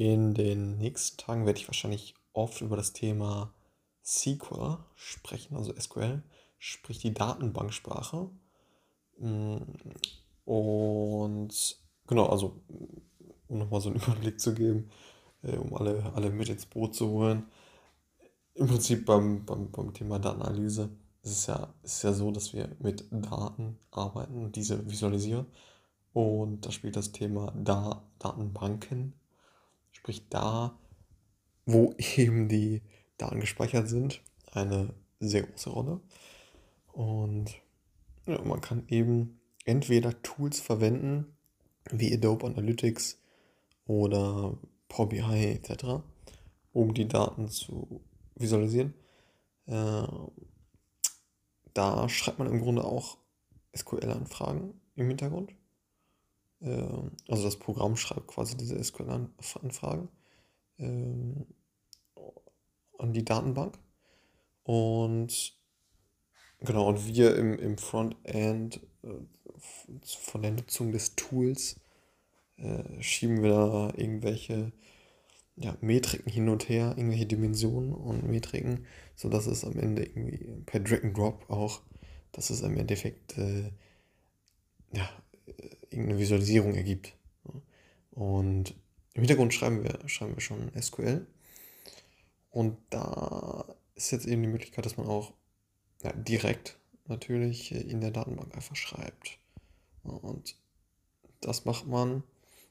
In den nächsten Tagen werde ich wahrscheinlich oft über das Thema SQL sprechen, also SQL, sprich die Datenbanksprache. Mm, Und genau, also um nochmal so einen Überblick zu geben, äh, um alle, alle mit ins Boot zu holen. Im Prinzip beim, beim, beim Thema Datenanalyse ist es ja, ist ja so, dass wir mit Daten arbeiten und diese visualisieren. Und da spielt das Thema da Datenbanken, sprich da, wo eben die Daten gespeichert sind, eine sehr große Rolle. Und ja, man kann eben entweder Tools verwenden, wie Adobe Analytics oder Power BI etc., um die Daten zu visualisieren. Äh, da schreibt man im Grunde auch SQL-Anfragen im Hintergrund. Äh, also das Programm schreibt quasi diese SQL-Anfragen äh, an die Datenbank. Und genau, und wir im, im Frontend äh, von der Nutzung des Tools äh, schieben wir da irgendwelche ja, Metriken hin und her, irgendwelche Dimensionen und Metriken, sodass es am Ende irgendwie per Drag and Drop auch, dass es im Endeffekt äh, irgendeine Visualisierung ergibt. Und im Hintergrund schreiben wir, schreiben wir schon SQL. Und da ist jetzt eben die Möglichkeit, dass man auch ja, direkt natürlich in der Datenbank einfach schreibt. Und das macht man,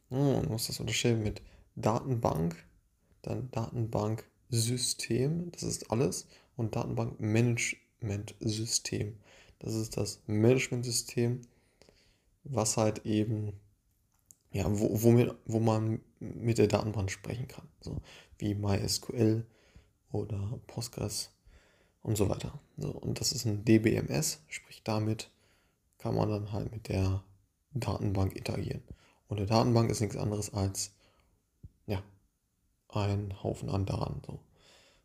man muss das unterscheiden mit Datenbank, dann Datenbanksystem, das ist alles, und Datenbankmanagementsystem. Das ist das Managementsystem, was halt eben, ja, wo, womit, wo man mit der Datenbank sprechen kann. So wie MySQL oder Postgres und so weiter. So, und das ist ein DBMS, sprich damit kann man dann halt mit der Datenbank interagieren. Und eine Datenbank ist nichts anderes als ja, ein Haufen an Daten. So.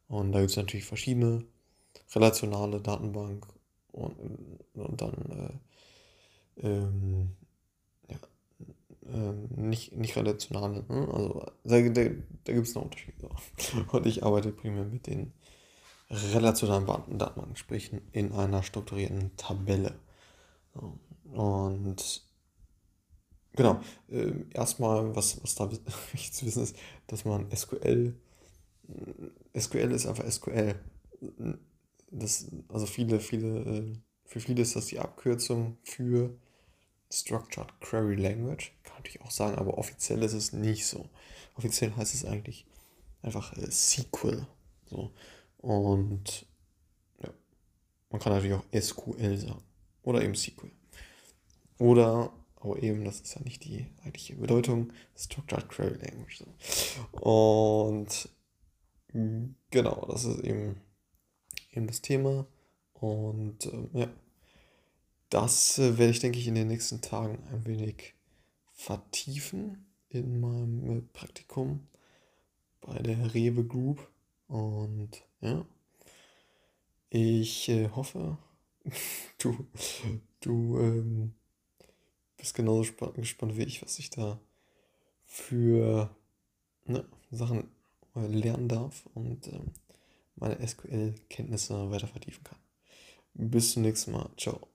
Und da gibt es natürlich verschiedene relationale Datenbank und, und dann äh, ähm, ja, äh, nicht, nicht relationale. Ne? Also da, da, da gibt es einen Unterschied. So. Und ich arbeite primär mit den relationalen Datenbanken, sprich in einer strukturierten Tabelle. Und genau, äh, erstmal, was, was da wichtig zu wissen ist, dass man SQL, SQL ist einfach SQL. Das, also viele, viele, äh, für viele ist das die Abkürzung für Structured Query Language. Kann natürlich auch sagen, aber offiziell ist es nicht so. Offiziell heißt es eigentlich einfach äh, SQL. So. Und ja, man kann natürlich auch SQL sagen. Oder eben SQL. Oder, aber eben, das ist ja nicht die eigentliche Bedeutung, Structured Query Language. So. Und genau, das ist eben, eben das Thema. Und äh, ja, das äh, werde ich, denke ich, in den nächsten Tagen ein wenig vertiefen in meinem äh, Praktikum bei der Rewe Group. Und ja, ich äh, hoffe, du, du ähm, bist genauso gespannt wie ich, was ich da für ne, Sachen lernen darf und ähm, meine SQL-Kenntnisse weiter vertiefen kann. Bis zum nächsten Mal. Ciao.